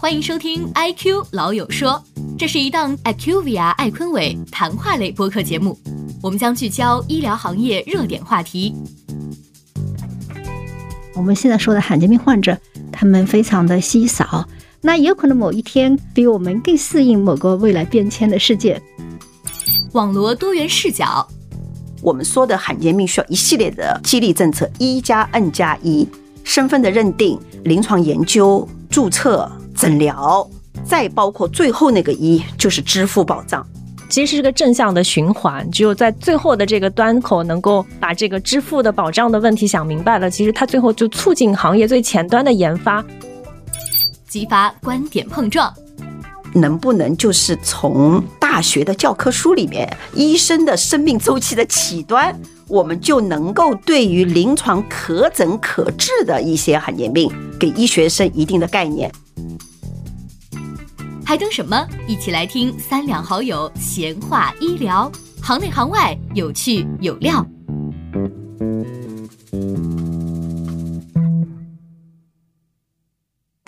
欢迎收听《I Q 老友说》，这是一档 IQVIA 艾坤伟谈话类播客节目。我们将聚焦医疗行业热点话题。我们现在说的罕见病患者，他们非常的稀少，那也有可能某一天比我们更适应某个未来变迁的世界。网罗多元视角。我们说的罕见病需要一系列的激励政策，一加 N 加一，身份的认定、临床研究、注册。诊疗，再包括最后那个一，就是支付保障，其实是个正向的循环。只有在最后的这个端口，能够把这个支付的保障的问题想明白了，其实它最后就促进行业最前端的研发，激发观点碰撞。能不能就是从大学的教科书里面，医生的生命周期的起端，我们就能够对于临床可诊可治的一些罕见病，给医学生一定的概念。还等什么？一起来听三两好友闲话医疗，行内行外有趣有料。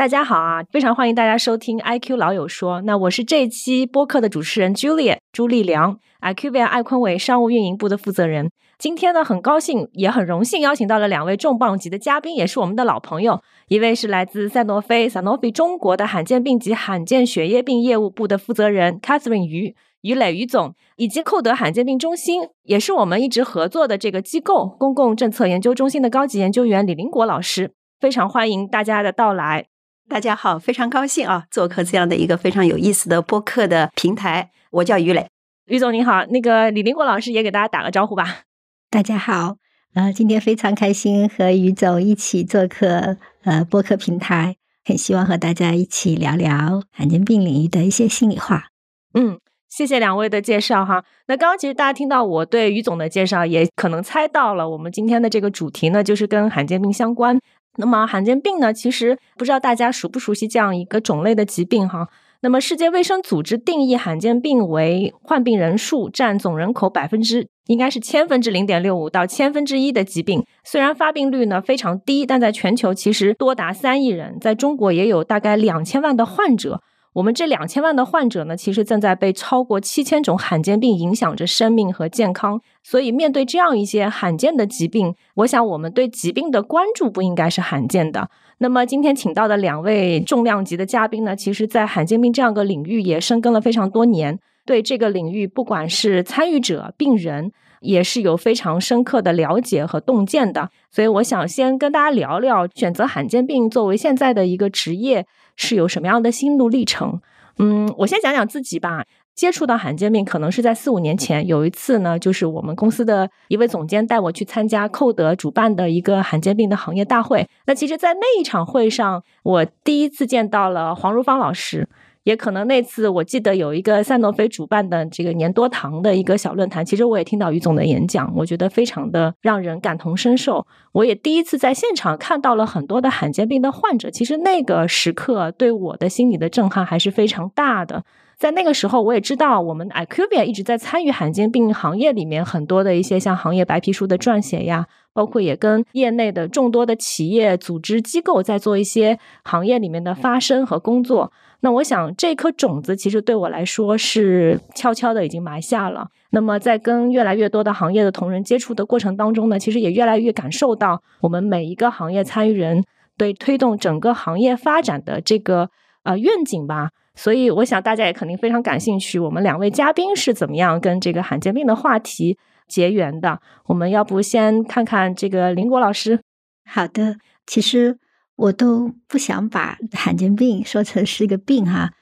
大家好啊，非常欢迎大家收听 IQ 老友说。那我是这期播客的主持人 Julia 朱丽良，IQVIA 艾坤伟商务运营部的负责人。今天呢，很高兴也很荣幸邀请到了两位重磅级的嘉宾，也是我们的老朋友。一位是来自赛诺菲 Sanofi 中国的罕见病及罕见血液病业务部的负责人 Catherine 于于磊于总，以及寇德罕见病中心，也是我们一直合作的这个机构公共政策研究中心的高级研究员李林国老师。非常欢迎大家的到来。大家好，非常高兴啊，做客这样的一个非常有意思的播客的平台。我叫于磊，于总您好，那个李林国老师也给大家打个招呼吧。大家好，呃，今天非常开心和于总一起做客呃播客平台，很希望和大家一起聊聊罕见病领域的一些心里话。嗯，谢谢两位的介绍哈。那刚刚其实大家听到我对于总的介绍，也可能猜到了我们今天的这个主题呢，就是跟罕见病相关。那么罕见病呢？其实不知道大家熟不熟悉这样一个种类的疾病哈。那么世界卫生组织定义罕见病为患病人数占总人口百分之应该是千分之零点六五到千分之一的疾病。虽然发病率呢非常低，但在全球其实多达三亿人，在中国也有大概两千万的患者。我们这两千万的患者呢，其实正在被超过七千种罕见病影响着生命和健康。所以，面对这样一些罕见的疾病，我想我们对疾病的关注不应该是罕见的。那么，今天请到的两位重量级的嘉宾呢，其实在罕见病这样个领域也深耕了非常多年，对这个领域不管是参与者、病人，也是有非常深刻的了解和洞见的。所以，我想先跟大家聊聊选择罕见病作为现在的一个职业。是有什么样的心路历程？嗯，我先讲讲自己吧。接触到罕见病，可能是在四五年前。有一次呢，就是我们公司的一位总监带我去参加寇德主办的一个罕见病的行业大会。那其实，在那一场会上，我第一次见到了黄如芳老师。也可能那次我记得有一个赛诺菲主办的这个年多堂的一个小论坛，其实我也听到于总的演讲，我觉得非常的让人感同身受。我也第一次在现场看到了很多的罕见病的患者，其实那个时刻对我的心理的震撼还是非常大的。在那个时候，我也知道我们 IQVIA 一直在参与罕见病行业里面很多的一些像行业白皮书的撰写呀，包括也跟业内的众多的企业、组织、机构在做一些行业里面的发声和工作。那我想，这颗种子其实对我来说是悄悄的已经埋下了。那么，在跟越来越多的行业的同仁接触的过程当中呢，其实也越来越感受到我们每一个行业参与人对推动整个行业发展的这个呃愿景吧。所以，我想大家也肯定非常感兴趣，我们两位嘉宾是怎么样跟这个罕见病的话题结缘的。我们要不先看看这个林国老师？好的，其实。我都不想把罕见病说成是一个病哈。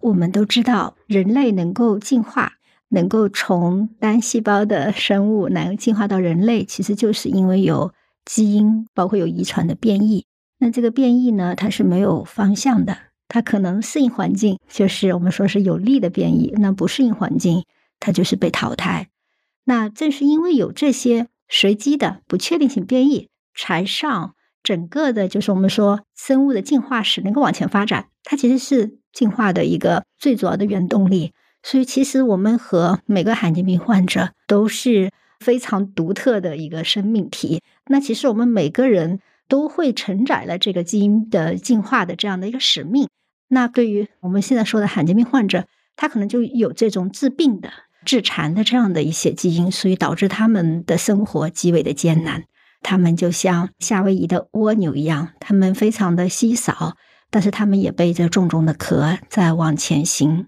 我们都知道，人类能够进化，能够从单细胞的生物能进化到人类，其实就是因为有基因，包括有遗传的变异。那这个变异呢，它是没有方向的，它可能适应环境，就是我们说是有利的变异；那不适应环境，它就是被淘汰。那正是因为有这些随机的不确定性变异，才让。整个的，就是我们说生物的进化史能够往前发展，它其实是进化的一个最主要的原动力。所以，其实我们和每个罕见病患者都是非常独特的一个生命体。那其实我们每个人都会承载了这个基因的进化的这样的一个使命。那对于我们现在说的罕见病患者，他可能就有这种治病的、治残的这样的一些基因，所以导致他们的生活极为的艰难。他们就像夏威夷的蜗牛一样，他们非常的稀少，但是他们也背着重重的壳在往前行。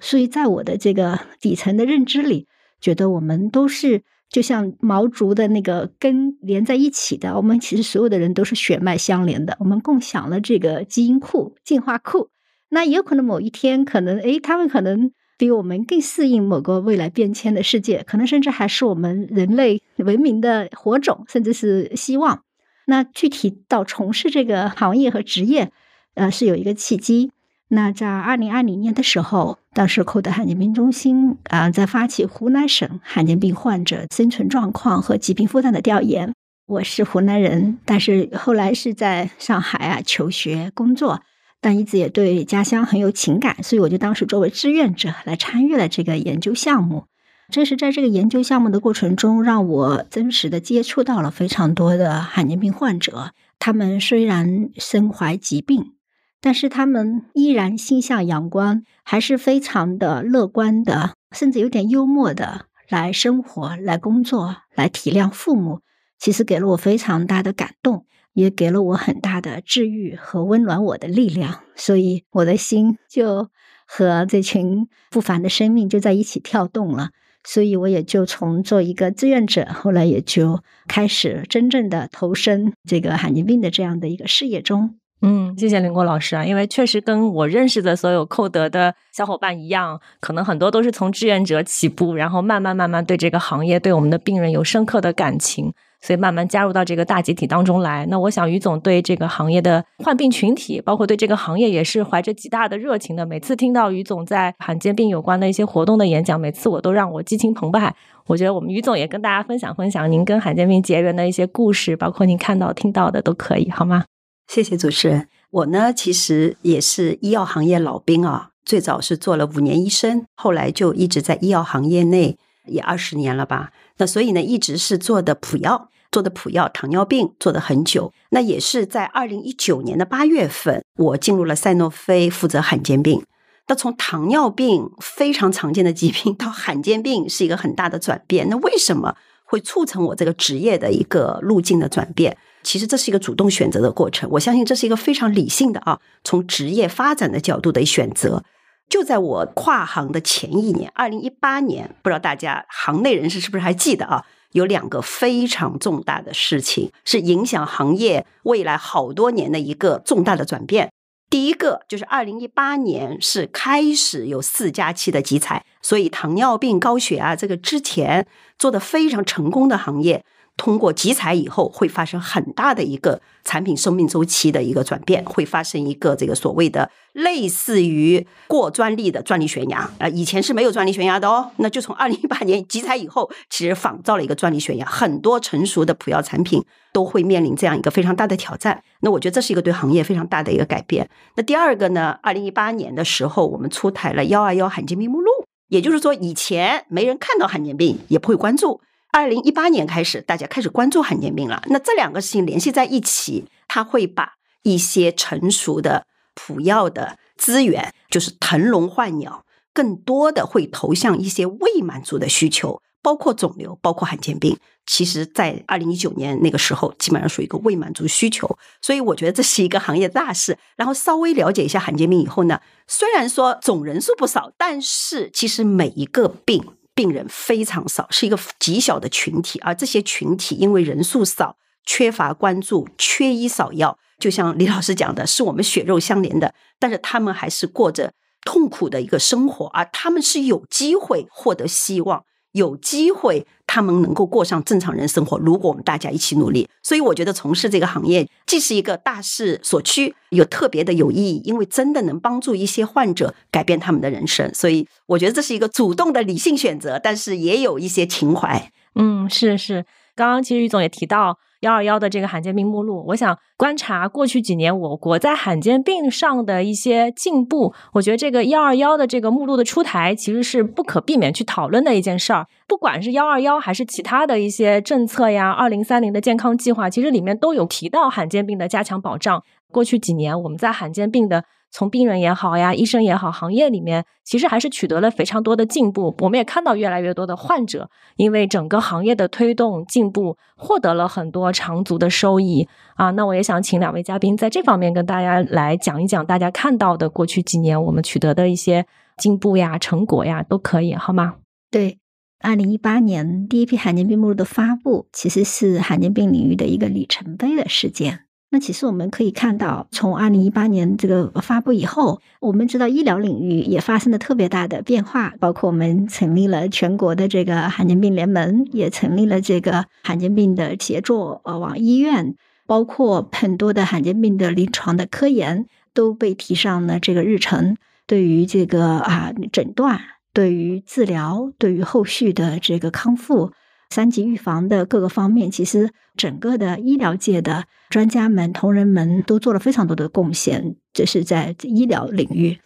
所以在我的这个底层的认知里，觉得我们都是就像毛竹的那个根连在一起的。我们其实所有的人都是血脉相连的，我们共享了这个基因库、进化库。那也有可能某一天，可能诶，他们可能比我们更适应某个未来变迁的世界，可能甚至还是我们人类文明的火种，甚至是希望。那具体到从事这个行业和职业，呃，是有一个契机。那在二零二零年的时候，当时口德罕见病中心啊，在发起湖南省罕见病患者生存状况和疾病负担的调研。我是湖南人，但是后来是在上海啊求学工作。但一直也对家乡很有情感，所以我就当时作为志愿者来参与了这个研究项目。正是在这个研究项目的过程中，让我真实的接触到了非常多的罕见病患者。他们虽然身怀疾病，但是他们依然心向阳光，还是非常的乐观的，甚至有点幽默的来生活、来工作、来体谅父母。其实给了我非常大的感动。也给了我很大的治愈和温暖我的力量，所以我的心就和这群不凡的生命就在一起跳动了。所以我也就从做一个志愿者，后来也就开始真正的投身这个罕见病的这样的一个事业中。嗯，谢谢林国老师啊，因为确实跟我认识的所有寇德的小伙伴一样，可能很多都是从志愿者起步，然后慢慢慢慢对这个行业、对我们的病人有深刻的感情。所以慢慢加入到这个大集体当中来。那我想于总对这个行业的患病群体，包括对这个行业也是怀着极大的热情的。每次听到于总在罕见病有关的一些活动的演讲，每次我都让我激情澎湃。我觉得我们于总也跟大家分享分享您跟罕见病结缘的一些故事，包括您看到听到的都可以，好吗？谢谢主持人。我呢，其实也是医药行业老兵啊，最早是做了五年医生，后来就一直在医药行业内也二十年了吧。那所以呢，一直是做的普药。做的普药糖尿病做的很久，那也是在二零一九年的八月份，我进入了赛诺菲负责罕见病。那从糖尿病非常常见的疾病到罕见病是一个很大的转变。那为什么会促成我这个职业的一个路径的转变？其实这是一个主动选择的过程。我相信这是一个非常理性的啊，从职业发展的角度的选择。就在我跨行的前一年，二零一八年，不知道大家行内人士是不是还记得啊？有两个非常重大的事情，是影响行业未来好多年的一个重大的转变。第一个就是二零一八年是开始有四加七的集采，所以糖尿病、高血压这个之前做的非常成功的行业。通过集采以后，会发生很大的一个产品生命周期的一个转变，会发生一个这个所谓的类似于过专利的专利悬崖啊，以前是没有专利悬崖的哦。那就从二零一八年集采以后，其实仿造了一个专利悬崖，很多成熟的普药产品都会面临这样一个非常大的挑战。那我觉得这是一个对行业非常大的一个改变。那第二个呢，二零一八年的时候，我们出台了幺二幺罕见病目录，也就是说以前没人看到罕见病，也不会关注。二零一八年开始，大家开始关注罕见病了。那这两个事情联系在一起，它会把一些成熟的普药的资源，就是腾笼换鸟，更多的会投向一些未满足的需求，包括肿瘤，包括罕见病。其实，在二零一九年那个时候，基本上属于一个未满足需求。所以，我觉得这是一个行业大事。然后稍微了解一下罕见病以后呢，虽然说总人数不少，但是其实每一个病。病人非常少，是一个极小的群体，而这些群体因为人数少，缺乏关注，缺医少药。就像李老师讲的，是我们血肉相连的，但是他们还是过着痛苦的一个生活，而他们是有机会获得希望。有机会，他们能够过上正常人生活。如果我们大家一起努力，所以我觉得从事这个行业既是一个大势所趋，又特别的有意义，因为真的能帮助一些患者改变他们的人生。所以我觉得这是一个主动的理性选择，但是也有一些情怀。嗯，是是，刚刚其实于总也提到。幺二幺的这个罕见病目录，我想观察过去几年我国在罕见病上的一些进步。我觉得这个幺二幺的这个目录的出台，其实是不可避免去讨论的一件事儿。不管是幺二幺还是其他的一些政策呀，二零三零的健康计划，其实里面都有提到罕见病的加强保障。过去几年我们在罕见病的从病人也好呀，医生也好，行业里面其实还是取得了非常多的进步。我们也看到越来越多的患者因为整个行业的推动进步，获得了很多长足的收益啊。那我也想请两位嘉宾在这方面跟大家来讲一讲，大家看到的过去几年我们取得的一些进步呀、成果呀，都可以好吗？对。二零一八年第一批罕见病目录的发布，其实是罕见病领域的一个里程碑的事件。那其实我们可以看到，从二零一八年这个发布以后，我们知道医疗领域也发生了特别大的变化，包括我们成立了全国的这个罕见病联盟，也成立了这个罕见病的协作呃网医院，包括很多的罕见病的临床的科研都被提上了这个日程。对于这个啊诊断。对于治疗，对于后续的这个康复、三级预防的各个方面，其实整个的医疗界的专家们、同仁们都做了非常多的贡献。这是在医疗领域。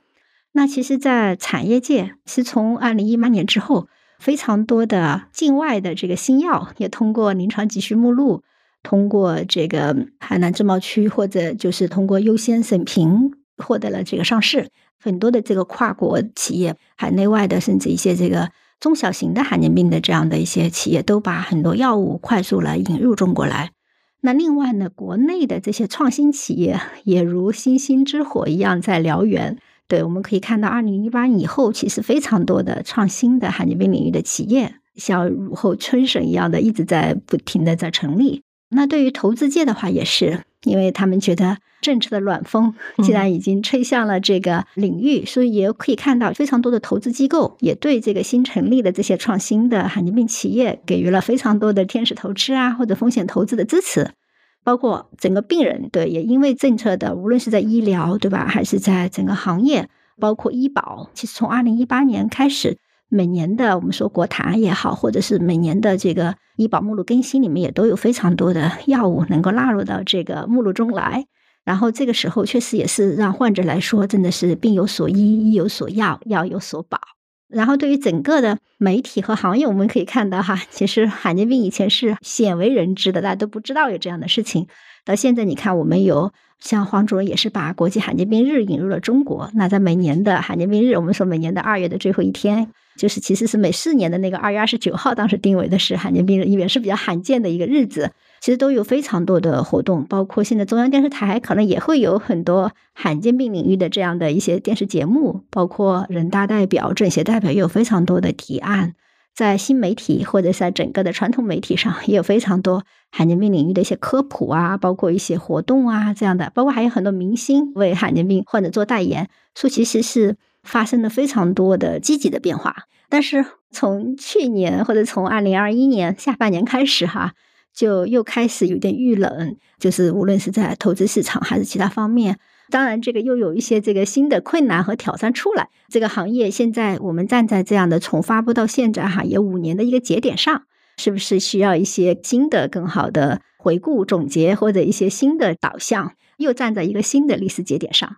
那其实，在产业界，是从二零一八年之后，非常多的境外的这个新药也通过临床急需目录，通过这个海南自贸区，或者就是通过优先审评，获得了这个上市。很多的这个跨国企业，海内外的，甚至一些这个中小型的罕见病的这样的一些企业，都把很多药物快速来引入中国来。那另外呢，国内的这些创新企业也如星星之火一样在燎原。对，我们可以看到，二零一八以后，其实非常多的创新的罕见病领域的企业，像雨后春笋一样的，一直在不停的在成立。那对于投资界的话，也是。因为他们觉得政策的暖风既然已经吹向了这个领域，所以也可以看到非常多的投资机构也对这个新成立的这些创新的罕见病企业给予了非常多的天使投资啊或者风险投资的支持，包括整个病人对也因为政策的无论是在医疗对吧，还是在整个行业，包括医保，其实从二零一八年开始。每年的我们说国谈也好，或者是每年的这个医保目录更新里面，也都有非常多的药物能够纳入到这个目录中来。然后这个时候确实也是让患者来说，真的是病有所医，医有所药，药有所保。然后对于整个的媒体和行业，我们可以看到哈，其实罕见病以前是鲜为人知的，大家都不知道有这样的事情。到现在你看，我们有像黄主任也是把国际罕见病日引入了中国。那在每年的罕见病日，我们说每年的二月的最后一天。就是其实是每四年的那个二月二十九号，当时定为的是罕见病日，也是比较罕见的一个日子。其实都有非常多的活动，包括现在中央电视台可能也会有很多罕见病领域的这样的一些电视节目，包括人大代表、政协代表也有非常多的提案，在新媒体或者在整个的传统媒体上也有非常多罕见病领域的一些科普啊，包括一些活动啊这样的，包括还有很多明星为罕见病患者做代言，说其实是。发生了非常多的积极的变化，但是从去年或者从二零二一年下半年开始，哈，就又开始有点遇冷，就是无论是在投资市场还是其他方面，当然这个又有一些这个新的困难和挑战出来。这个行业现在我们站在这样的从发布到现在哈，有五年的一个节点上，是不是需要一些新的、更好的回顾总结，或者一些新的导向，又站在一个新的历史节点上？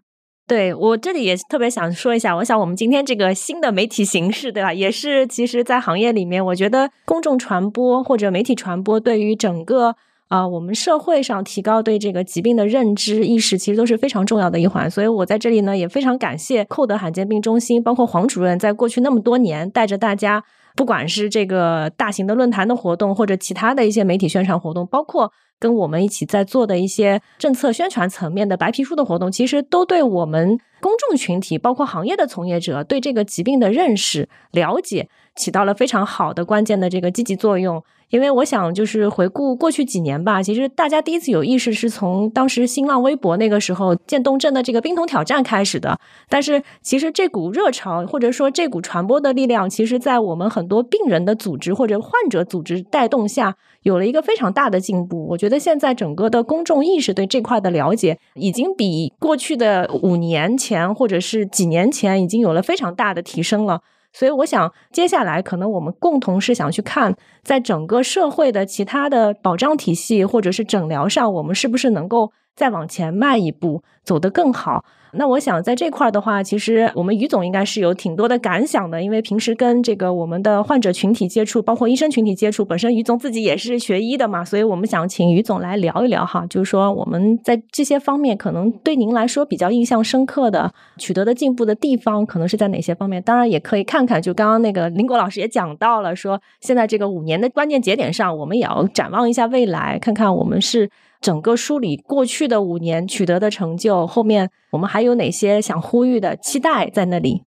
对我这里也特别想说一下，我想我们今天这个新的媒体形式，对吧？也是其实，在行业里面，我觉得公众传播或者媒体传播对于整个啊我们社会上提高对这个疾病的认知意识，其实都是非常重要的一环。所以我在这里呢，也非常感谢寇德罕见病中心，包括黄主任，在过去那么多年带着大家，不管是这个大型的论坛的活动，或者其他的一些媒体宣传活动，包括。跟我们一起在做的一些政策宣传层面的白皮书的活动，其实都对我们公众群体，包括行业的从业者，对这个疾病的认识、了解，起到了非常好的关键的这个积极作用。因为我想，就是回顾过去几年吧，其实大家第一次有意识是从当时新浪微博那个时候渐冻症的这个冰桶挑战开始的。但是，其实这股热潮或者说这股传播的力量，其实在我们很多病人的组织或者患者组织带动下，有了一个非常大的进步。我觉得现在整个的公众意识对这块的了解，已经比过去的五年前或者是几年前已经有了非常大的提升了。所以，我想接下来可能我们共同是想去看，在整个社会的其他的保障体系或者是诊疗上，我们是不是能够再往前迈一步，走得更好。那我想在这块儿的话，其实我们于总应该是有挺多的感想的，因为平时跟这个我们的患者群体接触，包括医生群体接触，本身于总自己也是学医的嘛，所以我们想请于总来聊一聊哈，就是说我们在这些方面可能对您来说比较印象深刻的、取得的进步的地方，可能是在哪些方面？当然也可以看看，就刚刚那个林国老师也讲到了，说现在这个五年的关键节点上，我们也要展望一下未来，看看我们是。整个梳理过去的五年取得的成就，后面我们还有哪些想呼吁的期待在那里？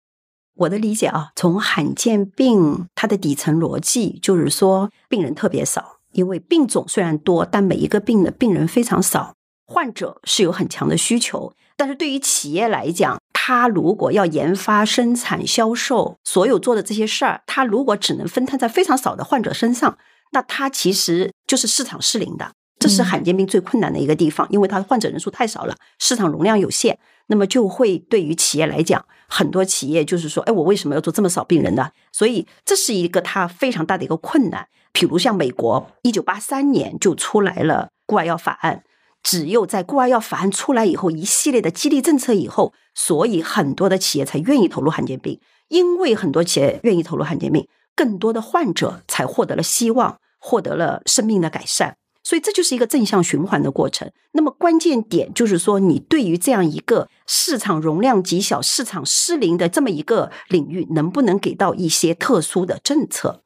我的理解啊，从罕见病它的底层逻辑就是说，病人特别少，因为病种虽然多，但每一个病的病人非常少，患者是有很强的需求。但是对于企业来讲，他如果要研发、生产、销售，所有做的这些事儿，他如果只能分摊在非常少的患者身上，那他其实就是市场失灵的。这是罕见病最困难的一个地方，因为它的患者人数太少了，市场容量有限，那么就会对于企业来讲，很多企业就是说，哎，我为什么要做这么少病人呢？所以这是一个它非常大的一个困难。比如像美国，一九八三年就出来了固外药法案，只有在固外药法案出来以后，一系列的激励政策以后，所以很多的企业才愿意投入罕见病，因为很多企业愿意投入罕见病，更多的患者才获得了希望，获得了生命的改善。所以这就是一个正向循环的过程。那么关键点就是说，你对于这样一个市场容量极小、市场失灵的这么一个领域，能不能给到一些特殊的政策？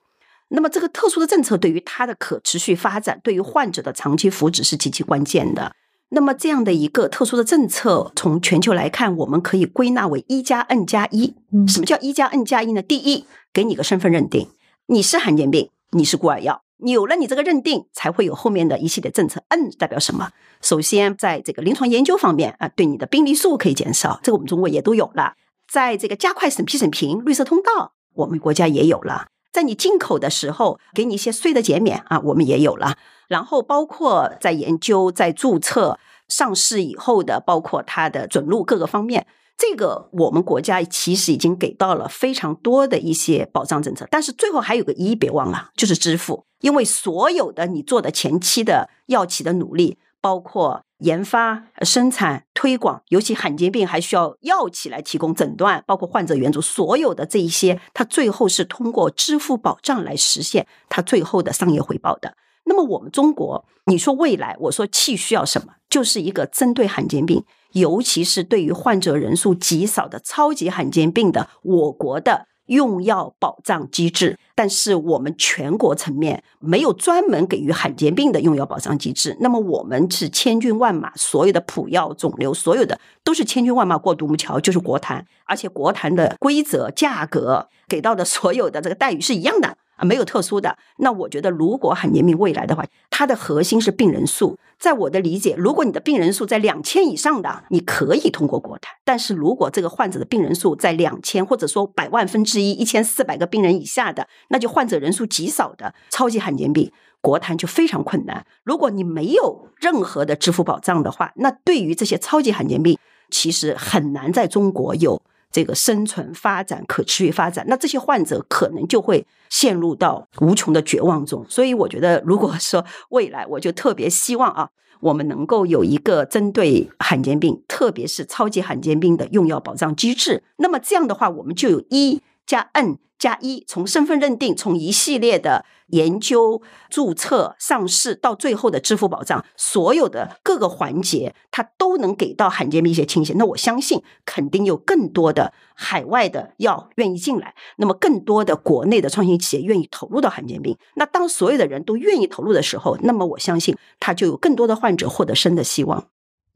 那么这个特殊的政策对于它的可持续发展，对于患者的长期福祉是极其关键的。那么这样的一个特殊的政策，从全球来看，我们可以归纳为一加 N 加一。什么叫一加 N 加一呢？第一，给你个身份认定，你是罕见病，你是孤儿药。有了你这个认定，才会有后面的一系列政策。N 代表什么？首先，在这个临床研究方面啊，对你的病例数可以减少，这个我们中国也都有了。在这个加快审批审评绿色通道，我们国家也有了。在你进口的时候，给你一些税的减免啊，我们也有了。然后包括在研究、在注册、上市以后的，包括它的准入各个方面。这个我们国家其实已经给到了非常多的一些保障政策，但是最后还有个一别忘了，就是支付。因为所有的你做的前期的药企的努力，包括研发、生产、推广，尤其罕见病还需要药企来提供诊断，包括患者援助，所有的这一些，它最后是通过支付保障来实现它最后的商业回报的。那么我们中国，你说未来，我说气需要什么，就是一个针对罕见病。尤其是对于患者人数极少的超级罕见病的，我国的用药保障机制，但是我们全国层面没有专门给予罕见病的用药保障机制。那么我们是千军万马，所有的普药、肿瘤，所有的都是千军万马过独木桥，就是国谈，而且国谈的规则、价格给到的所有的这个待遇是一样的。啊，没有特殊的。那我觉得，如果罕见病未来的话，它的核心是病人数。在我的理解，如果你的病人数在两千以上的，你可以通过国谈；但是如果这个患者的病人数在两千，或者说百万分之一、一千四百个病人以下的，那就患者人数极少的超级罕见病，国谈就非常困难。如果你没有任何的支付保障的话，那对于这些超级罕见病，其实很难在中国有。这个生存发展、可持续发展，那这些患者可能就会陷入到无穷的绝望中。所以，我觉得，如果说未来，我就特别希望啊，我们能够有一个针对罕见病，特别是超级罕见病的用药保障机制。那么这样的话，我们就有一加 N。加一，从身份认定，从一系列的研究、注册、上市到最后的支付保障，所有的各个环节，它都能给到罕见病一些倾斜。那我相信，肯定有更多的海外的药愿意进来，那么更多的国内的创新企业愿意投入到罕见病。那当所有的人都愿意投入的时候，那么我相信，它就有更多的患者获得生的希望。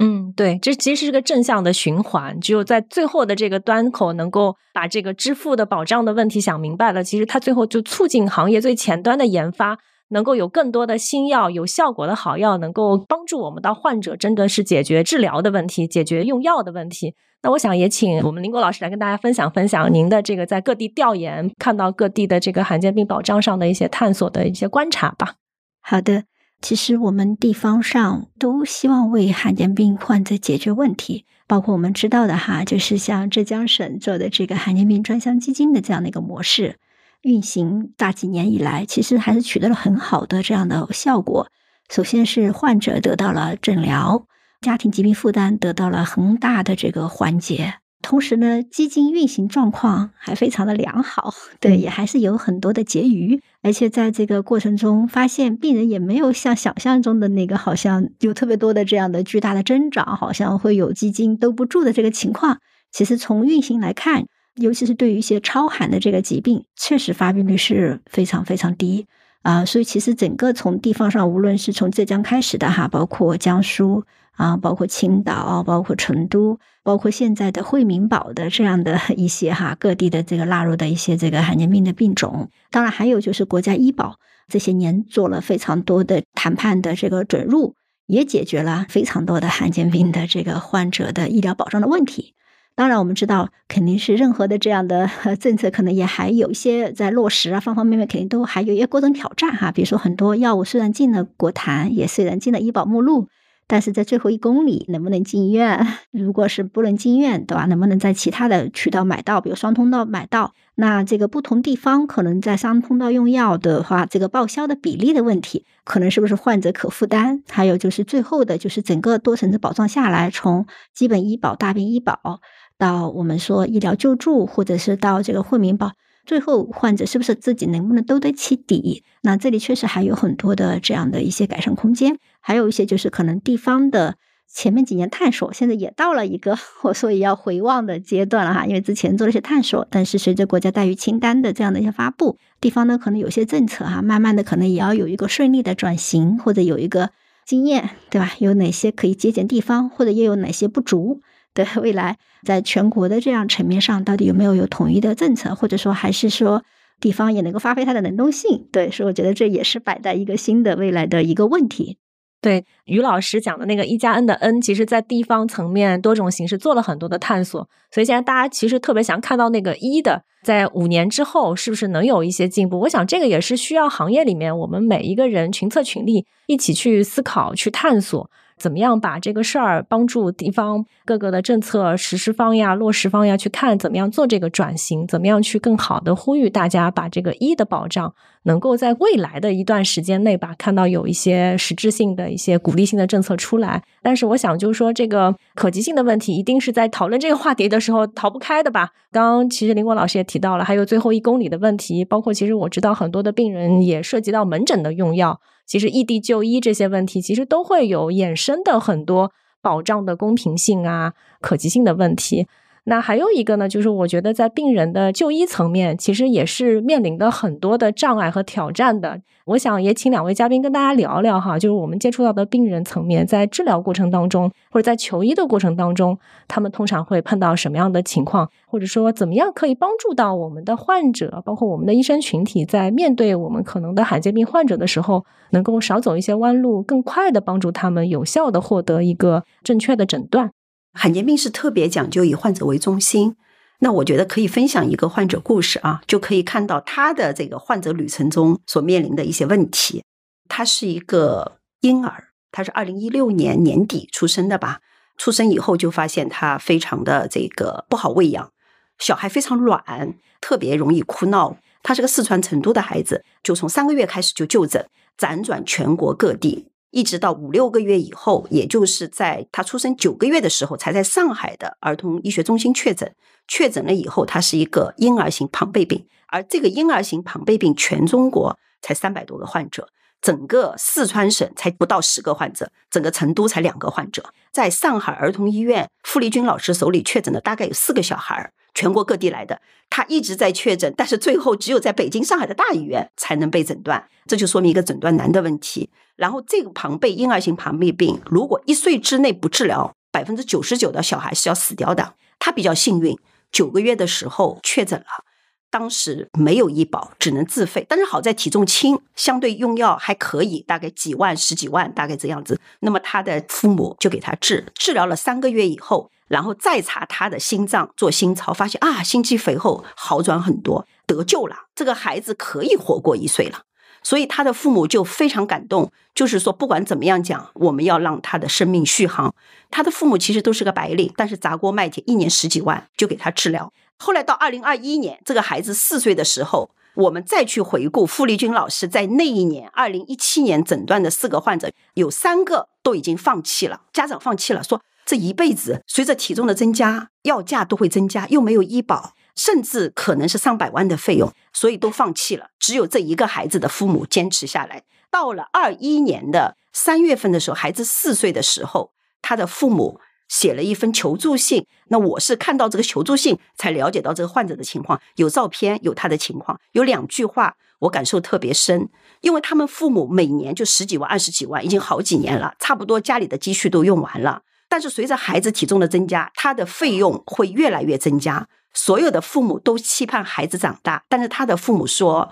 嗯，对，这其实是个正向的循环。只有在最后的这个端口，能够把这个支付的保障的问题想明白了，其实它最后就促进行业最前端的研发，能够有更多的新药、有效果的好药，能够帮助我们到患者真的是解决治疗的问题，解决用药的问题。那我想也请我们林国老师来跟大家分享分享您的这个在各地调研，看到各地的这个罕见病保障上的一些探索的一些观察吧。好的。其实我们地方上都希望为罕见病患者解决问题，包括我们知道的哈，就是像浙江省做的这个罕见病专项基金的这样的一个模式，运行大几年以来，其实还是取得了很好的这样的效果。首先是患者得到了诊疗，家庭疾病负担得到了很大的这个缓解。同时呢，基金运行状况还非常的良好，对，也还是有很多的结余，而且在这个过程中发现病人也没有像想象中的那个好像有特别多的这样的巨大的增长，好像会有基金兜不住的这个情况。其实从运行来看，尤其是对于一些超寒的这个疾病，确实发病率是非常非常低啊。所以其实整个从地方上，无论是从浙江开始的哈，包括江苏。啊，包括青岛，包括成都，包括现在的惠民保的这样的 一些哈，各地的这个纳入的一些这个罕见病的病种，当然还有就是国家医保这些年做了非常多的谈判的这个准入，也解决了非常多的罕见病的这个患者的医疗保障的问题。当然，我们知道肯定是任何的这样的 政策，可能也还有一些在落实啊，方方面面肯定都还有一些各种挑战哈。比如说很多药物虽然进了国坛，也虽然进了医保目录。但是在最后一公里能不能进医院？如果是不能进院，对吧？能不能在其他的渠道买到，比如双通道买到？那这个不同地方可能在双通道用药的话，这个报销的比例的问题，可能是不是患者可负担？还有就是最后的，就是整个多层次保障下来，从基本医保、大病医保到我们说医疗救助，或者是到这个惠民保。最后，患者是不是自己能不能兜得起底？那这里确实还有很多的这样的一些改善空间，还有一些就是可能地方的前面几年探索，现在也到了一个 我说也要回望的阶段了哈。因为之前做了一些探索，但是随着国家待遇清单的这样的一些发布，地方呢可能有些政策哈，慢慢的可能也要有一个顺利的转型，或者有一个经验，对吧？有哪些可以节俭地方，或者又有哪些不足？对未来，在全国的这样层面上，到底有没有有统一的政策，或者说还是说地方也能够发挥它的能动性？对，所以我觉得这也是摆在一个新的未来的一个问题。对于老师讲的那个一加 N 的 N，其实在地方层面多种形式做了很多的探索，所以现在大家其实特别想看到那个一的，在五年之后是不是能有一些进步？我想这个也是需要行业里面我们每一个人群策群力一起去思考、去探索。怎么样把这个事儿帮助地方各个的政策实施方呀、落实方呀去看怎么样做这个转型？怎么样去更好的呼吁大家把这个一的保障能够在未来的一段时间内吧看到有一些实质性的一些鼓励性的政策出来？但是我想就是说这个可及性的问题一定是在讨论这个话题的时候逃不开的吧？刚刚其实林国老师也提到了，还有最后一公里的问题，包括其实我知道很多的病人也涉及到门诊的用药。其实异地就医这些问题，其实都会有衍生的很多保障的公平性啊、可及性的问题。那还有一个呢，就是我觉得在病人的就医层面，其实也是面临的很多的障碍和挑战的。我想也请两位嘉宾跟大家聊聊哈，就是我们接触到的病人层面，在治疗过程当中或者在求医的过程当中，他们通常会碰到什么样的情况，或者说怎么样可以帮助到我们的患者，包括我们的医生群体，在面对我们可能的罕见病患者的时候，能够少走一些弯路，更快的帮助他们有效的获得一个正确的诊断。罕见病是特别讲究以患者为中心，那我觉得可以分享一个患者故事啊，就可以看到他的这个患者旅程中所面临的一些问题。他是一个婴儿，他是二零一六年年底出生的吧？出生以后就发现他非常的这个不好喂养，小孩非常软，特别容易哭闹。他是个四川成都的孩子，就从三个月开始就就诊，辗转全国各地。一直到五六个月以后，也就是在他出生九个月的时候，才在上海的儿童医学中心确诊。确诊了以后，他是一个婴儿型庞贝病，而这个婴儿型庞贝病全中国才三百多个患者，整个四川省才不到十个患者，整个成都才两个患者。在上海儿童医院傅立军老师手里确诊的大概有四个小孩儿。全国各地来的，他一直在确诊，但是最后只有在北京、上海的大医院才能被诊断，这就说明一个诊断难的问题。然后，这个庞贝婴儿型庞贝病，如果一岁之内不治疗，百分之九十九的小孩是要死掉的。他比较幸运，九个月的时候确诊了，当时没有医保，只能自费。但是好在体重轻，相对用药还可以，大概几万、十几万，大概这样子。那么他的父母就给他治，治疗了三个月以后。然后再查他的心脏，做心超，发现啊，心肌肥厚，好转很多，得救了。这个孩子可以活过一岁了，所以他的父母就非常感动，就是说不管怎么样讲，我们要让他的生命续航。他的父母其实都是个白领，但是砸锅卖铁，一年十几万就给他治疗。后来到二零二一年，这个孩子四岁的时候，我们再去回顾傅立军老师在那一年，二零一七年诊断的四个患者，有三个都已经放弃了，家长放弃了，说这一辈子随着体重的增加，药价都会增加，又没有医保，甚至可能是上百万的费用，所以都放弃了。只有这一个孩子的父母坚持下来。到了二一年的三月份的时候，孩子四岁的时候，他的父母。写了一封求助信，那我是看到这个求助信才了解到这个患者的情况，有照片，有他的情况，有两句话我感受特别深，因为他们父母每年就十几万、二十几万，已经好几年了，差不多家里的积蓄都用完了。但是随着孩子体重的增加，他的费用会越来越增加。所有的父母都期盼孩子长大，但是他的父母说：“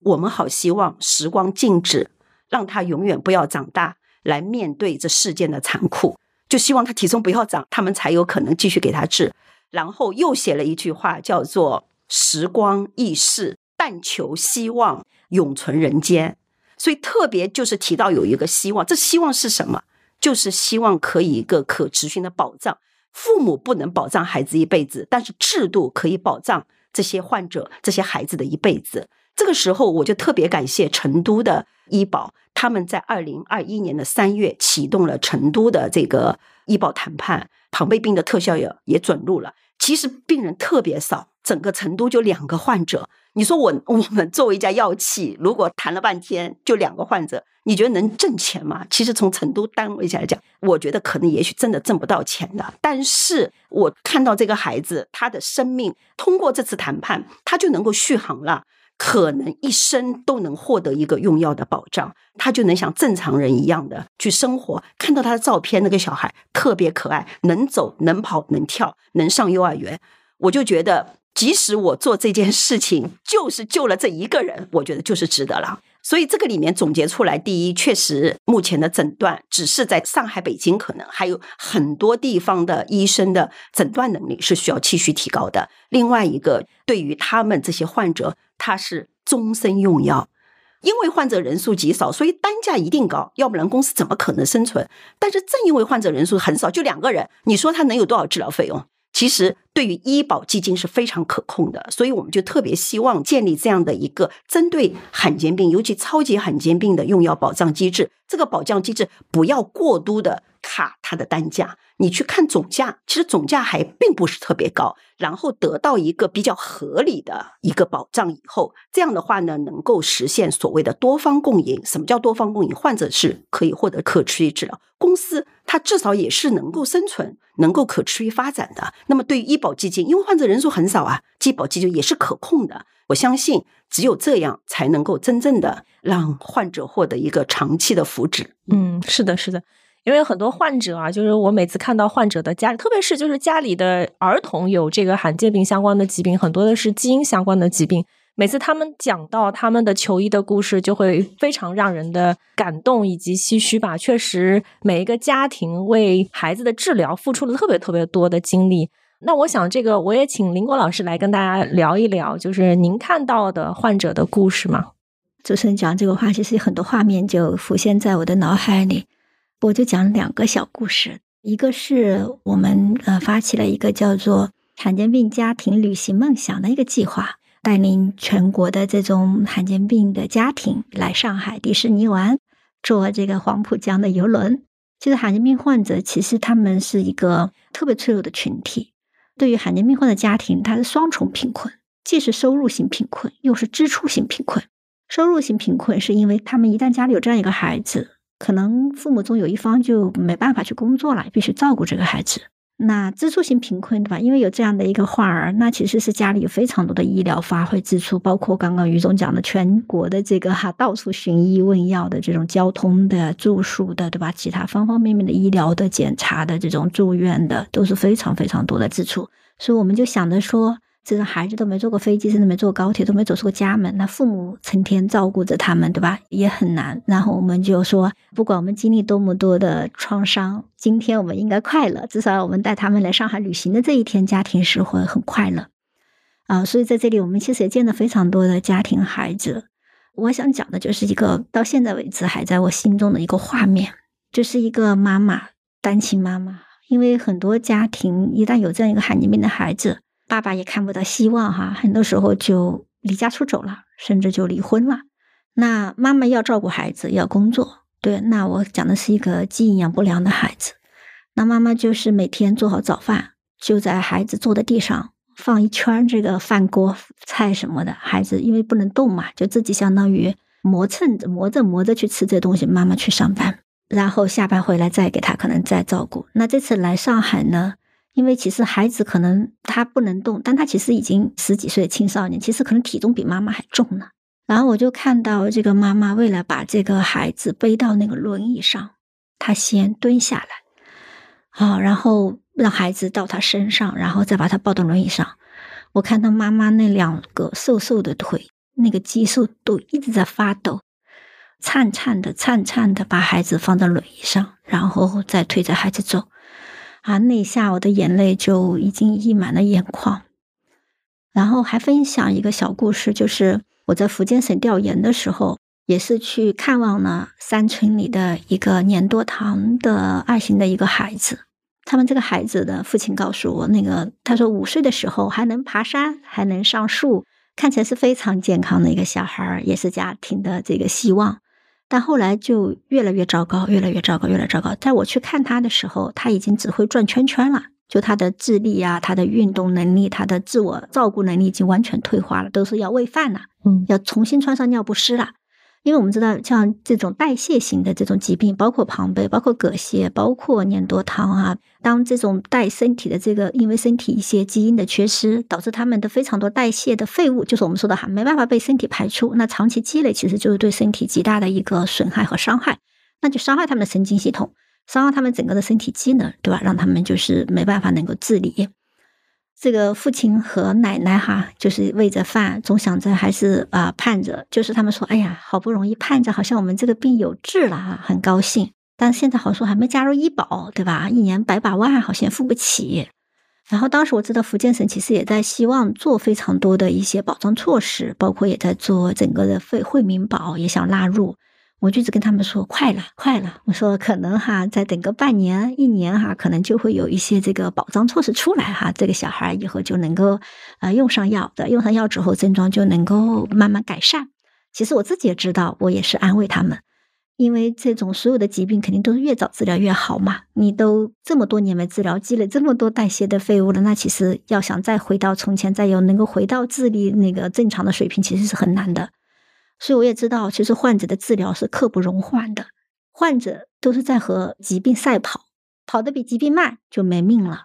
我们好希望时光静止，让他永远不要长大，来面对这世间的残酷。”就希望他体重不要长，他们才有可能继续给他治。然后又写了一句话，叫做“时光易逝，但求希望永存人间”。所以特别就是提到有一个希望，这希望是什么？就是希望可以一个可持续的保障。父母不能保障孩子一辈子，但是制度可以保障这些患者、这些孩子的一辈子。这个时候，我就特别感谢成都的医保。他们在二零二一年的三月启动了成都的这个医保谈判，庞贝病的特效药也准入了。其实病人特别少，整个成都就两个患者。你说我 我们作为一家药企，如果谈了半天就两个患者，你觉得能挣钱吗？其实从成都单位下来讲，我觉得可能也许真的挣不到钱的。但是我看到这个孩子，他的生命通过这次谈判，他就能够续航了。可能一生都能获得一个用药的保障，他就能像正常人一样的去生活。看到他的照片，那个小孩特别可爱，能走能跑能跳，能上幼儿园。我就觉得，即使我做这件事情，就是救了这一个人，我觉得就是值得了。所以这个里面总结出来，第一，确实目前的诊断只是在上海、北京，可能还有很多地方的医生的诊断能力是需要继续提高的。另外一个，对于他们这些患者。他是终身用药，因为患者人数极少，所以单价一定高，要不然公司怎么可能生存？但是正因为患者人数很少，就两个人，你说他能有多少治疗费用？其实对于医保基金是非常可控的，所以我们就特别希望建立这样的一个针对罕见病，尤其超级罕见病的用药保障机制。这个保障机制不要过度的卡它的单价。你去看总价，其实总价还并不是特别高，然后得到一个比较合理的一个保障以后，这样的话呢，能够实现所谓的多方共赢。什么叫多方共赢？患者是可以获得可持续治疗，公司它至少也是能够生存、能够可持续发展的。那么对于医保基金，因为患者人数很少啊，医保基金也是可控的。我相信只有这样才能够真正的让患者获得一个长期的福祉。嗯，是的，是的。因为很多患者啊，就是我每次看到患者的家里，特别是就是家里的儿童有这个罕见病相关的疾病，很多的是基因相关的疾病。每次他们讲到他们的求医的故事，就会非常让人的感动以及唏嘘吧。确实，每一个家庭为孩子的治疗付出了特别特别多的精力。那我想，这个我也请林国老师来跟大家聊一聊，就是您看到的患者的故事吗？主持人讲这个话，其实很多画面就浮现在我的脑海里。我就讲两个小故事，一个是我们呃发起了一个叫做“罕见病家庭旅行梦想”的一个计划，带领全国的这种罕见病的家庭来上海迪士尼玩，坐这个黄浦江的游轮。其实罕见病患者其实他们是一个特别脆弱的群体，对于罕见病患的家庭，他是双重贫困，既是收入型贫困，又是支出型贫困。收入型贫困是因为他们一旦家里有这样一个孩子。可能父母中有一方就没办法去工作了，必须照顾这个孩子。那支出型贫困，对吧？因为有这样的一个患儿，那其实是家里有非常多的医疗花费支出，包括刚刚于总讲的全国的这个哈到处寻医问药的这种交通的、住宿的，对吧？其他方方面面的医疗的检查的这种住院的，都是非常非常多的支出。所以我们就想着说。这个孩子都没坐过飞机，甚至没坐高铁，都没走出过家门。那父母成天照顾着他们，对吧？也很难。然后我们就说，不管我们经历多么多的创伤，今天我们应该快乐。至少我们带他们来上海旅行的这一天，家庭是会很快乐啊。所以在这里，我们其实也见了非常多的家庭孩子。我想讲的就是一个到现在为止还在我心中的一个画面，就是一个妈妈，单亲妈妈。因为很多家庭一旦有这样一个罕见病的孩子。爸爸也看不到希望哈，很多时候就离家出走了，甚至就离婚了。那妈妈要照顾孩子，要工作，对，那我讲的是一个基因养不良的孩子。那妈妈就是每天做好早饭，就在孩子坐的地上放一圈这个饭锅菜什么的，孩子因为不能动嘛，就自己相当于磨蹭着磨着磨着去吃这东西，妈妈去上班，然后下班回来再给他可能再照顾。那这次来上海呢？因为其实孩子可能他不能动，但他其实已经十几岁的青少年，其实可能体重比妈妈还重呢。然后我就看到这个妈妈为了把这个孩子背到那个轮椅上，她先蹲下来，好，然后让孩子到她身上，然后再把他抱到轮椅上。我看到妈妈那两个瘦瘦的腿，那个肌肉都一直在发抖，颤颤的、颤颤的把孩子放在轮椅上，然后再推着孩子走。啊，那一下我的眼泪就已经溢满了眼眶。然后还分享一个小故事，就是我在福建省调研的时候，也是去看望了山村里的一个年多堂的二型的一个孩子。他们这个孩子的父亲告诉我，那个他说五岁的时候还能爬山，还能上树，看起来是非常健康的一个小孩，也是家庭的这个希望。但后来就越来越糟糕，越来越糟糕，越来越糟糕。在我去看他的时候，他已经只会转圈圈了，就他的智力啊，他的运动能力，他的自我照顾能力已经完全退化了，都是要喂饭了，嗯，要重新穿上尿不湿了。因为我们知道，像这种代谢型的这种疾病，包括庞贝，包括膈泻，包括粘多糖啊，当这种带身体的这个，因为身体一些基因的缺失，导致他们的非常多代谢的废物，就是我们说的哈，没办法被身体排出，那长期积累，其实就是对身体极大的一个损害和伤害，那就伤害他们的神经系统，伤害他们整个的身体机能，对吧？让他们就是没办法能够自理。这个父亲和奶奶哈，就是喂着饭，总想着还是啊盼着，就是他们说，哎呀，好不容易盼着，好像我们这个病有治了哈，很高兴。但现在好说还没加入医保，对吧？一年百把万，好像付不起。然后当时我知道福建省其实也在希望做非常多的一些保障措施，包括也在做整个的惠惠民保，也想纳入。我就一直跟他们说快了，快了。我说可能哈，再等个半年、一年哈，可能就会有一些这个保障措施出来哈。这个小孩以后就能够呃用上药的，用上药之后症状就能够慢慢改善。其实我自己也知道，我也是安慰他们，因为这种所有的疾病肯定都是越早治疗越好嘛。你都这么多年没治疗，积累这么多代谢的废物了，那其实要想再回到从前，再有能够回到智力那个正常的水平，其实是很难的。所以我也知道，其实患者的治疗是刻不容缓的，患者都是在和疾病赛跑，跑得比疾病慢就没命了。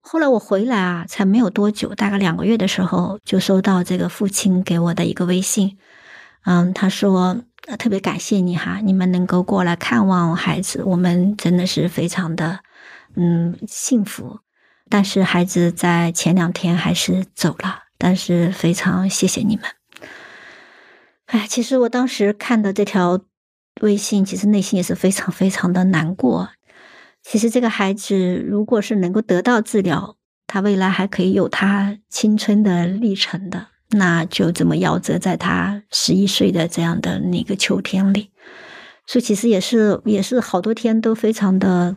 后来我回来啊，才没有多久，大概两个月的时候，就收到这个父亲给我的一个微信，嗯，他说特别感谢你哈，你们能够过来看望孩子，我们真的是非常的嗯幸福。但是孩子在前两天还是走了，但是非常谢谢你们。哎，其实我当时看的这条微信，其实内心也是非常非常的难过。其实这个孩子如果是能够得到治疗，他未来还可以有他青春的历程的，那就这么夭折在他十一岁的这样的那个秋天里。所以其实也是也是好多天都非常的，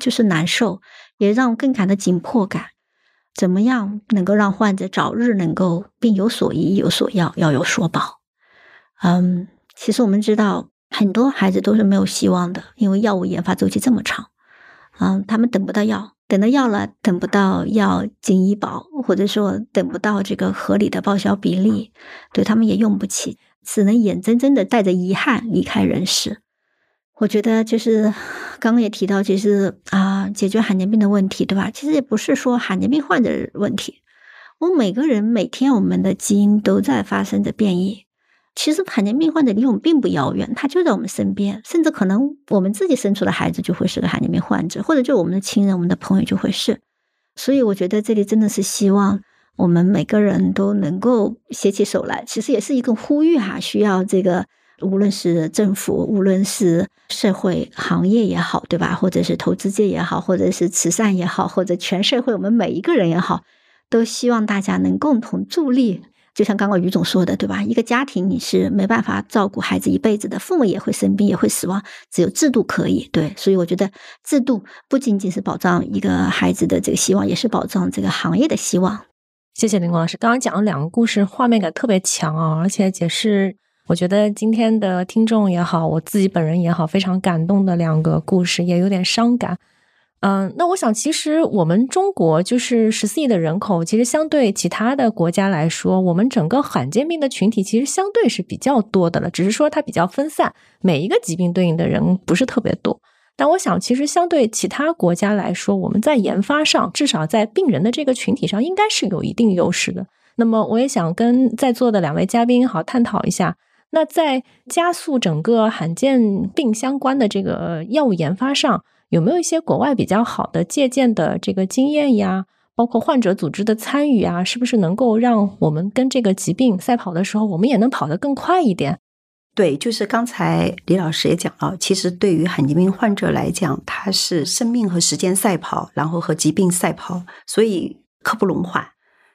就是难受，也让我更感到紧迫感。怎么样能够让患者早日能够病有所医，有所药，药有所保？嗯，其实我们知道很多孩子都是没有希望的，因为药物研发周期这么长。嗯，他们等不到药，等到药了，等不到药进医保，或者说等不到这个合理的报销比例，对他们也用不起，只能眼睁睁的带着遗憾离开人世。我觉得就是刚刚也提到，其实啊，解决罕见病的问题，对吧？其实也不是说罕见病患者问题，我们每个人每天我们的基因都在发生着变异。其实罕见病患者离我们并不遥远，他就在我们身边，甚至可能我们自己生出的孩子就会是个罕见病患者，或者就我们的亲人、我们的朋友就会是。所以我觉得这里真的是希望我们每个人都能够携起手来，其实也是一个呼吁哈，需要这个无论是政府，无论是社会行业也好，对吧？或者是投资界也好，或者是慈善也好，或者全社会我们每一个人也好，都希望大家能共同助力。就像刚刚于总说的，对吧？一个家庭你是没办法照顾孩子一辈子的，父母也会生病，也会死亡，只有制度可以。对，所以我觉得制度不仅仅是保障一个孩子的这个希望，也是保障这个行业的希望。谢谢林光老师，刚刚讲了两个故事，画面感特别强啊，而且解释我觉得今天的听众也好，我自己本人也好，非常感动的两个故事，也有点伤感。嗯，那我想，其实我们中国就是十四亿的人口，其实相对其他的国家来说，我们整个罕见病的群体其实相对是比较多的了，只是说它比较分散，每一个疾病对应的人不是特别多。但我想，其实相对其他国家来说，我们在研发上，至少在病人的这个群体上，应该是有一定优势的。那么，我也想跟在座的两位嘉宾好探讨一下，那在加速整个罕见病相关的这个药物研发上。有没有一些国外比较好的借鉴的这个经验呀？包括患者组织的参与啊，是不是能够让我们跟这个疾病赛跑的时候，我们也能跑得更快一点？对，就是刚才李老师也讲了，其实对于罕见病患者来讲，他是生命和时间赛跑，然后和疾病赛跑，所以刻不容缓。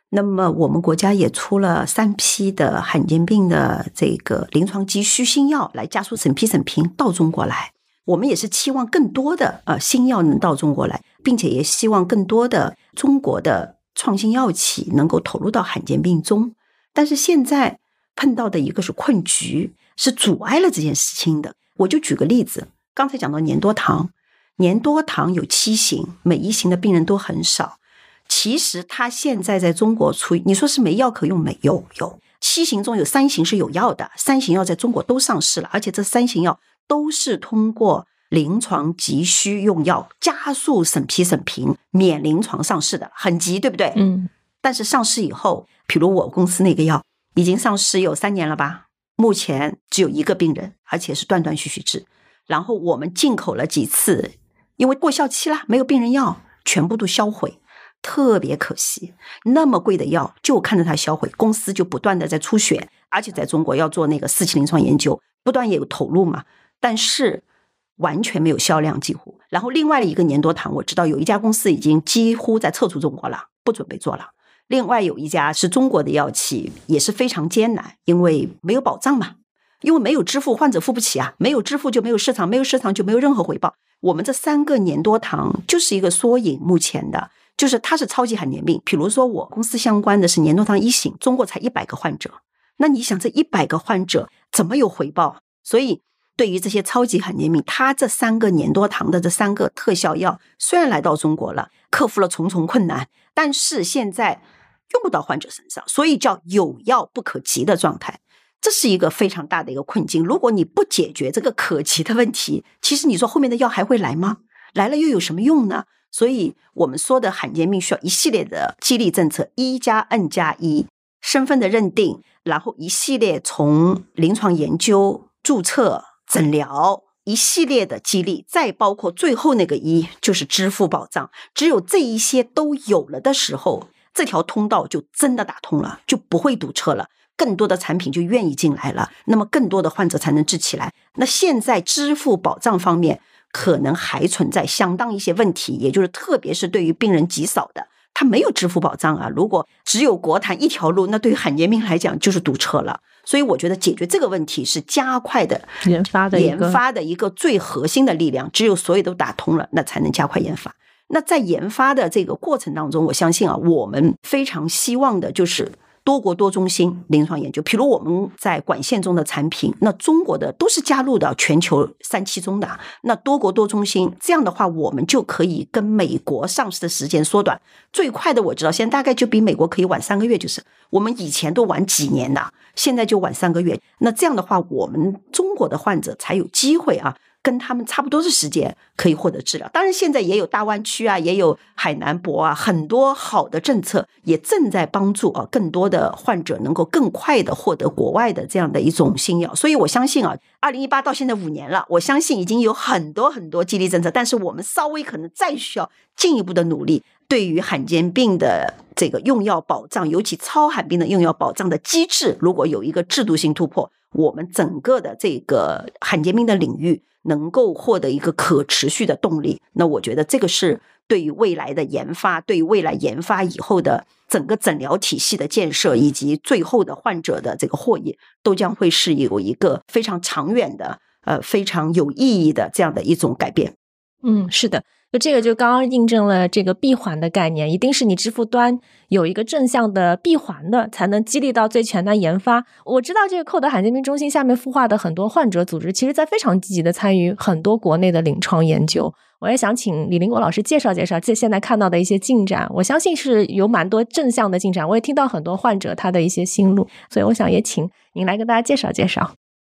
那么我们国家也出了三批的罕见病的这个临床急需新药，来加速审批审评到中国来。我们也是期望更多的呃新药能到中国来，并且也希望更多的中国的创新药企能够投入到罕见病中。但是现在碰到的一个是困局，是阻碍了这件事情的。我就举个例子，刚才讲到粘多糖，粘多糖有七型，每一型的病人都很少。其实它现在在中国出，你说是没药可用没有？有七型中有三型是有药的，三型药在中国都上市了，而且这三型药。都是通过临床急需用药加速审批审评免临床上市的，很急，对不对？嗯。但是上市以后，比如我公司那个药已经上市有三年了吧？目前只有一个病人，而且是断断续续治。然后我们进口了几次，因为过效期了，没有病人要，全部都销毁，特别可惜。那么贵的药，就看着它销毁，公司就不断的在出血，而且在中国要做那个四期临床研究，不断也有投入嘛。但是完全没有销量，几乎。然后另外的一个粘多糖，我知道有一家公司已经几乎在撤出中国了，不准备做了。另外有一家是中国的药企，也是非常艰难，因为没有保障嘛，因为没有支付，患者付不起啊，没有支付就没有市场，没有市场就没有任何回报。我们这三个粘多糖就是一个缩影，目前的就是它是超级罕见病。比如说我公司相关的是粘多糖一型，中国才一百个患者，那你想这一百个患者怎么有回报？所以。对于这些超级罕见病，它这三个粘多糖的这三个特效药，虽然来到中国了，克服了重重困难，但是现在用不到患者身上，所以叫有药不可及的状态，这是一个非常大的一个困境。如果你不解决这个可及的问题，其实你说后面的药还会来吗？来了又有什么用呢？所以我们说的罕见病需要一系列的激励政策，一加 N 加一身份的认定，然后一系列从临床研究注册。诊疗一系列的激励，再包括最后那个一，就是支付保障。只有这一些都有了的时候，这条通道就真的打通了，就不会堵车了。更多的产品就愿意进来了，那么更多的患者才能治起来。那现在支付保障方面可能还存在相当一些问题，也就是特别是对于病人极少的。它没有支付宝账啊！如果只有国坛一条路，那对于罕见病来讲就是堵车了。所以我觉得解决这个问题是加快的研发的研发的一个最核心的力量。只有所有都打通了，那才能加快研发。那在研发的这个过程当中，我相信啊，我们非常希望的就是。多国多中心临床研究，比如我们在管线中的产品，那中国的都是加入到全球三期中的。那多国多中心这样的话，我们就可以跟美国上市的时间缩短。最快的我知道，现在大概就比美国可以晚三个月，就是我们以前都晚几年的，现在就晚三个月。那这样的话，我们中国的患者才有机会啊。跟他们差不多的时间可以获得治疗，当然现在也有大湾区啊，也有海南博啊，很多好的政策也正在帮助啊更多的患者能够更快的获得国外的这样的一种新药。所以我相信啊，二零一八到现在五年了，我相信已经有很多很多激励政策，但是我们稍微可能再需要进一步的努力，对于罕见病的这个用药保障，尤其超罕病的用药保障的机制，如果有一个制度性突破，我们整个的这个罕见病的领域。能够获得一个可持续的动力，那我觉得这个是对于未来的研发，对于未来研发以后的整个诊疗体系的建设，以及最后的患者的这个获益，都将会是有一个非常长远的、呃非常有意义的这样的一种改变。嗯，是的。就这个就刚刚印证了这个闭环的概念，一定是你支付端有一个正向的闭环的，才能激励到最前端研发。我知道这个寇德罕见病中心下面孵化的很多患者组织，其实在非常积极的参与很多国内的临床研究。我也想请李林国老师介绍介绍这现在看到的一些进展。我相信是有蛮多正向的进展，我也听到很多患者他的一些心路，所以我想也请您来跟大家介绍介绍。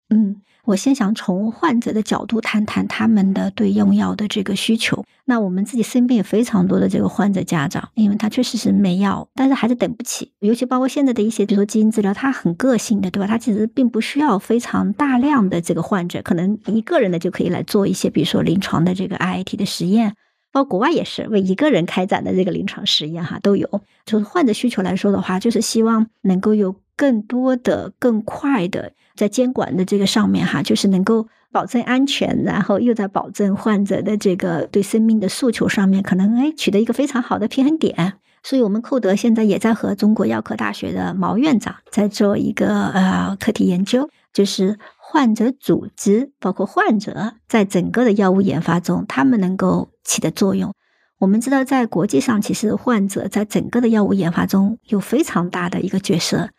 嗯。我先想从患者的角度谈谈他们的对用药的这个需求。那我们自己身边也非常多的这个患者家长，因为他确实是没药，但是孩子等不起。尤其包括现在的一些，比如说基因治疗，它很个性的，对吧？它其实并不需要非常大量的这个患者，可能一个人的就可以来做一些，比如说临床的这个 IIT 的实验。包括国外也是为一个人开展的这个临床实验，哈，都有。从患者需求来说的话，就是希望能够有更多的、更快的。在监管的这个上面哈，就是能够保证安全，然后又在保证患者的这个对生命的诉求上面，可能哎取得一个非常好的平衡点。所以，我们寇德现在也在和中国药科大学的毛院长在做一个呃课题研究，就是患者组织包括患者在整个的药物研发中，他们能够起的作用。我们知道，在国际上，其实患者在整个的药物研发中有非常大的一个角色。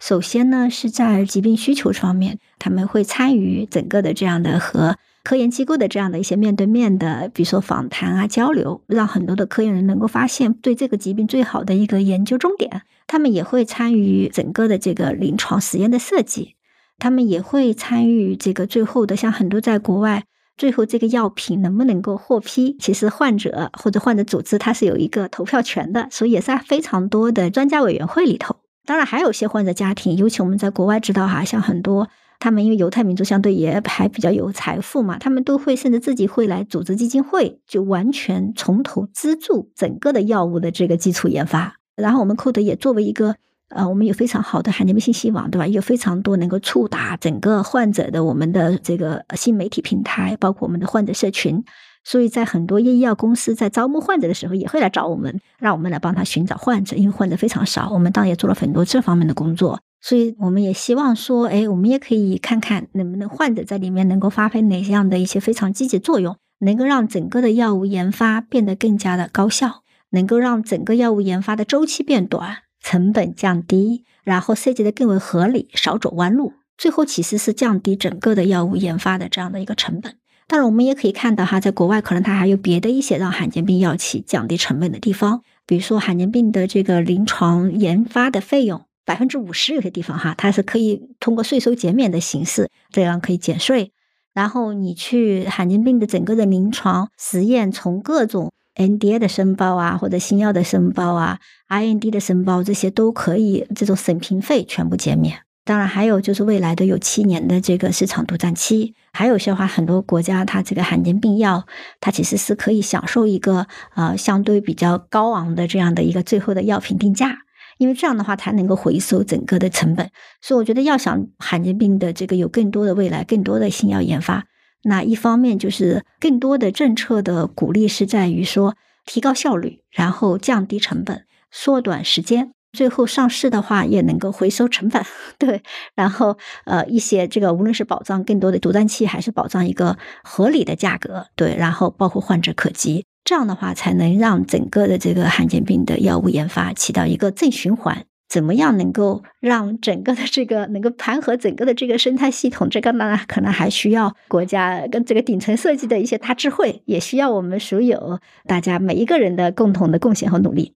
首先呢，是在疾病需求方面，他们会参与整个的这样的和科研机构的这样的一些面对面的，比如说访谈啊、交流，让很多的科研人能够发现对这个疾病最好的一个研究终点。他们也会参与整个的这个临床实验的设计，他们也会参与这个最后的，像很多在国外，最后这个药品能不能够获批，其实患者或者患者组织它是有一个投票权的，所以也在非常多的专家委员会里头。当然，还有些患者家庭，尤其我们在国外知道哈，像很多他们因为犹太民族相对也还比较有财富嘛，他们都会甚至自己会来组织基金会，就完全从头资助整个的药物的这个基础研发。然后我们寇德也作为一个呃，我们有非常好的罕见病信息网，对吧？有非常多能够触达整个患者的我们的这个新媒体平台，包括我们的患者社群。所以在很多医药公司在招募患者的时候，也会来找我们，让我们来帮他寻找患者，因为患者非常少。我们当然也做了很多这方面的工作，所以我们也希望说，哎，我们也可以看看能不能患者在里面能够发挥哪样的一些非常积极作用，能够让整个的药物研发变得更加的高效，能够让整个药物研发的周期变短，成本降低，然后设计的更为合理，少走弯路，最后其实是降低整个的药物研发的这样的一个成本。当然，我们也可以看到哈，在国外可能它还有别的一些让罕见病药企降低成本的地方，比如说罕见病的这个临床研发的费用百分之五十，有些地方哈，它是可以通过税收减免的形式，这样可以减税。然后你去罕见病的整个的临床实验，从各种 NDA 的申报啊，或者新药的申报啊，IND 的申报这些都可以，这种审评费全部减免。当然，还有就是未来的有七年的这个市场独占期，还有些话，很多国家它这个罕见病药，它其实是可以享受一个呃相对比较高昂的这样的一个最后的药品定价，因为这样的话才能够回收整个的成本。所以我觉得要想罕见病的这个有更多的未来，更多的新药研发，那一方面就是更多的政策的鼓励是在于说提高效率，然后降低成本，缩短时间。最后上市的话也能够回收成本，对，然后呃一些这个无论是保障更多的独占期，还是保障一个合理的价格，对，然后包括患者可及，这样的话才能让整个的这个罕见病的药物研发起到一个正循环。怎么样能够让整个的这个能够盘合整个的这个生态系统？这个呢可能还需要国家跟这个顶层设计的一些大智慧，也需要我们所有大家每一个人的共同的贡献和努力。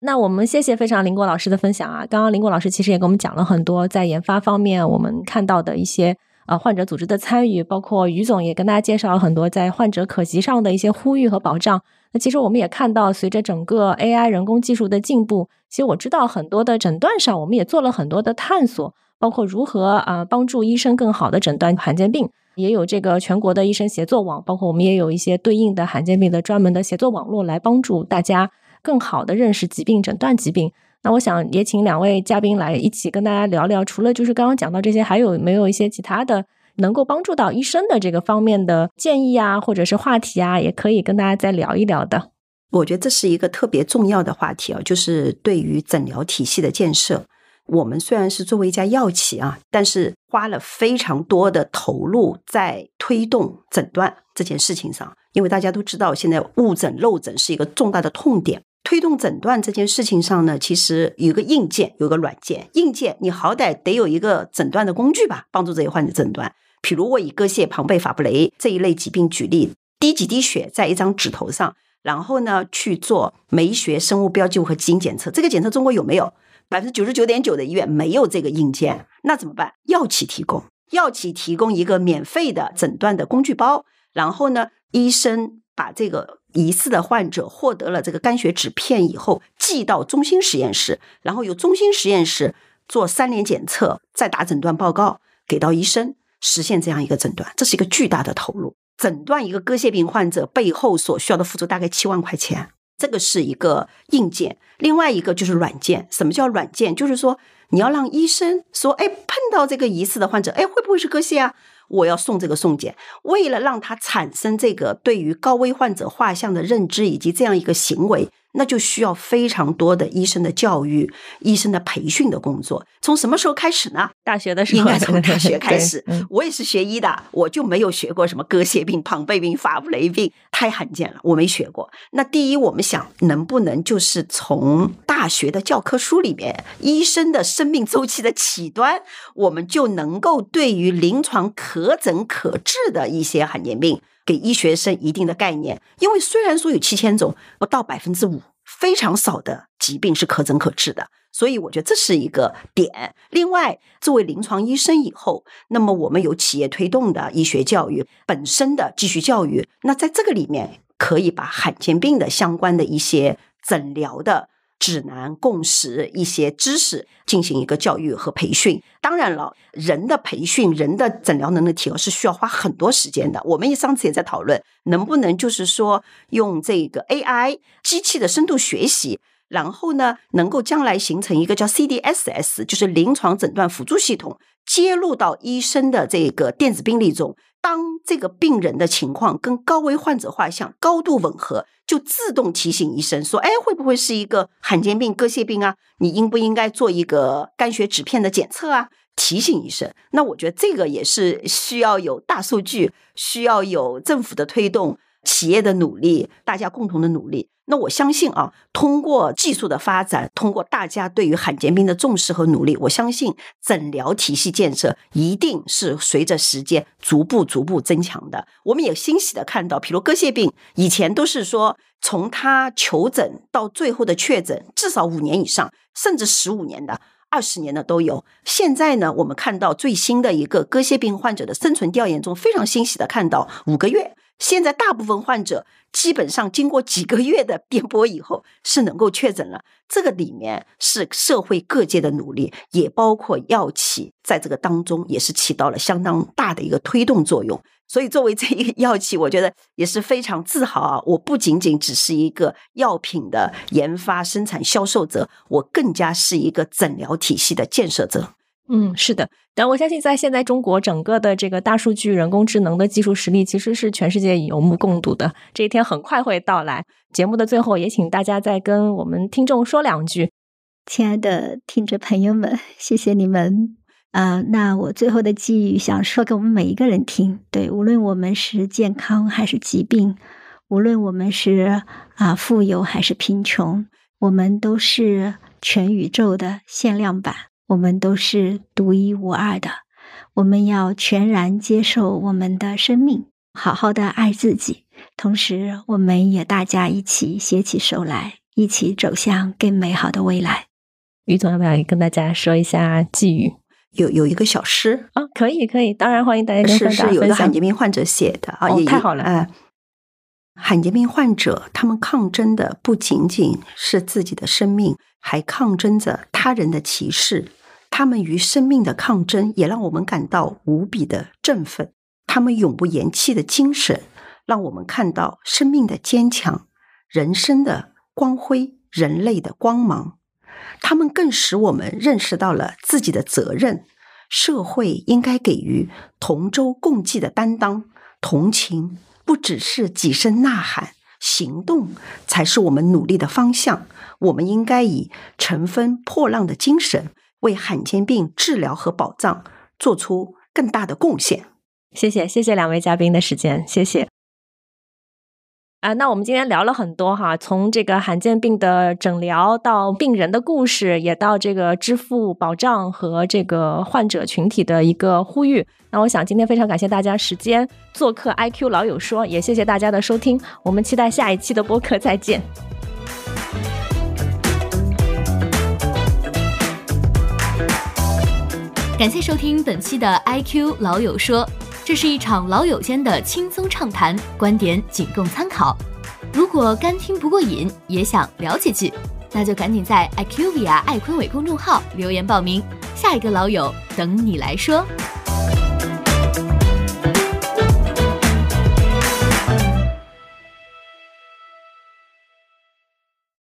那我们谢谢非常林国老师的分享啊！刚刚林国老师其实也给我们讲了很多在研发方面我们看到的一些呃患者组织的参与，包括于总也跟大家介绍了很多在患者可及上的一些呼吁和保障。那其实我们也看到，随着整个 AI 人工技术的进步，其实我知道很多的诊断上我们也做了很多的探索，包括如何啊帮助医生更好的诊断罕见病，也有这个全国的医生协作网，包括我们也有一些对应的罕见病的专门的协作网络来帮助大家。更好的认识疾病、诊断疾病。那我想也请两位嘉宾来一起跟大家聊聊，除了就是刚刚讲到这些，还有没有一些其他的能够帮助到医生的这个方面的建议啊，或者是话题啊，也可以跟大家再聊一聊的。我觉得这是一个特别重要的话题啊，就是对于诊疗体系的建设。我们虽然是作为一家药企啊，但是花了非常多的投入在推动诊断这件事情上。因为大家都知道，现在误诊漏诊是一个重大的痛点。推动诊断这件事情上呢，其实有个硬件，有个软件。硬件你好歹得有一个诊断的工具吧，帮助这些患者诊断。比如我以割谢、庞贝、法布雷这一类疾病举例，滴几滴血在一张纸头上，然后呢去做酶学、生物标记物和基因检测。这个检测中国有没有？百分之九十九点九的医院没有这个硬件，那怎么办？药企提供，药企提供一个免费的诊断的工具包，然后呢，医生把这个疑似的患者获得了这个肝血纸片以后，寄到中心实验室，然后由中心实验室做三联检测，再打诊断报告给到医生。实现这样一个诊断，这是一个巨大的投入。诊断一个割蟹病患者背后所需要的付出大概七万块钱，这个是一个硬件。另外一个就是软件。什么叫软件？就是说你要让医生说，哎，碰到这个疑似的患者，哎，会不会是割蟹啊？我要送这个送检，为了让他产生这个对于高危患者画像的认知以及这样一个行为。那就需要非常多的医生的教育、医生的培训的工作。从什么时候开始呢？大学的时候，应该从大学 开始。我也是学医的，我就没有学过什么割血病、庞贝病、法布雷病，太罕见了，我没学过。那第一，我们想能不能就是从大学的教科书里面，医生的生命周期的起端，我们就能够对于临床可诊可治的一些罕见病。给医学生一定的概念，因为虽然说有七千种，不到百分之五，非常少的疾病是可诊可治的，所以我觉得这是一个点。另外，作为临床医生以后，那么我们有企业推动的医学教育本身的继续教育，那在这个里面可以把罕见病的相关的一些诊疗的。指南、共识一些知识进行一个教育和培训。当然了，人的培训、人的诊疗能力提高是需要花很多时间的。我们也上次也在讨论，能不能就是说用这个 AI 机器的深度学习，然后呢，能够将来形成一个叫 CDSS，就是临床诊断辅助系统，接入到医生的这个电子病历中。当这个病人的情况跟高危患者画像高度吻合，就自动提醒医生说：“哎，会不会是一个罕见病割蟹病啊？你应不应该做一个肝血脂片的检测啊？”提醒医生。那我觉得这个也是需要有大数据，需要有政府的推动。企业的努力，大家共同的努力。那我相信啊，通过技术的发展，通过大家对于罕见病的重视和努力，我相信诊疗体系建设一定是随着时间逐步逐步增强的。我们也欣喜的看到，比如割谢病，以前都是说从他求诊到最后的确诊，至少五年以上，甚至十五年的、二十年的都有。现在呢，我们看到最新的一个割谢病患者的生存调研中，非常欣喜的看到五个月。现在大部分患者基本上经过几个月的颠簸以后是能够确诊了。这个里面是社会各界的努力，也包括药企在这个当中也是起到了相当大的一个推动作用。所以作为这一个药企，我觉得也是非常自豪啊！我不仅仅只是一个药品的研发、生产、销售者，我更加是一个诊疗体系的建设者。嗯，是的，但我相信在现在中国整个的这个大数据、人工智能的技术实力，其实是全世界有目共睹的。这一天很快会到来。节目的最后，也请大家再跟我们听众说两句。亲爱的听者朋友们，谢谢你们。啊，那我最后的寄语想说给我们每一个人听：对，无论我们是健康还是疾病，无论我们是啊富有还是贫穷，我们都是全宇宙的限量版。我们都是独一无二的，我们要全然接受我们的生命，好好的爱自己。同时，我们也大家一起携起手来，一起走向更美好的未来。于总要不要跟大家说一下寄语？有有一个小诗啊，可以可以，当然欢迎大家是是有一个罕见病患者写的啊，也太好了啊。罕见病患者他们抗争的不仅仅是自己的生命。还抗争着他人的歧视，他们与生命的抗争也让我们感到无比的振奋。他们永不言弃的精神，让我们看到生命的坚强、人生的光辉、人类的光芒。他们更使我们认识到了自己的责任，社会应该给予同舟共济的担当。同情不只是几声呐喊。行动才是我们努力的方向。我们应该以乘风破浪的精神，为罕见病治疗和保障做出更大的贡献。谢谢，谢谢两位嘉宾的时间，谢谢。啊，那我们今天聊了很多哈，从这个罕见病的诊疗到病人的故事，也到这个支付保障和这个患者群体的一个呼吁。那我想今天非常感谢大家时间做客 IQ 老友说，也谢谢大家的收听，我们期待下一期的播客再见。感谢收听本期的 IQ 老友说，这是一场老友间的轻松畅谈，观点仅供参考。如果干听不过瘾，也想聊几句，那就赶紧在 IQVIA 爱坤伟公众号留言报名，下一个老友等你来说。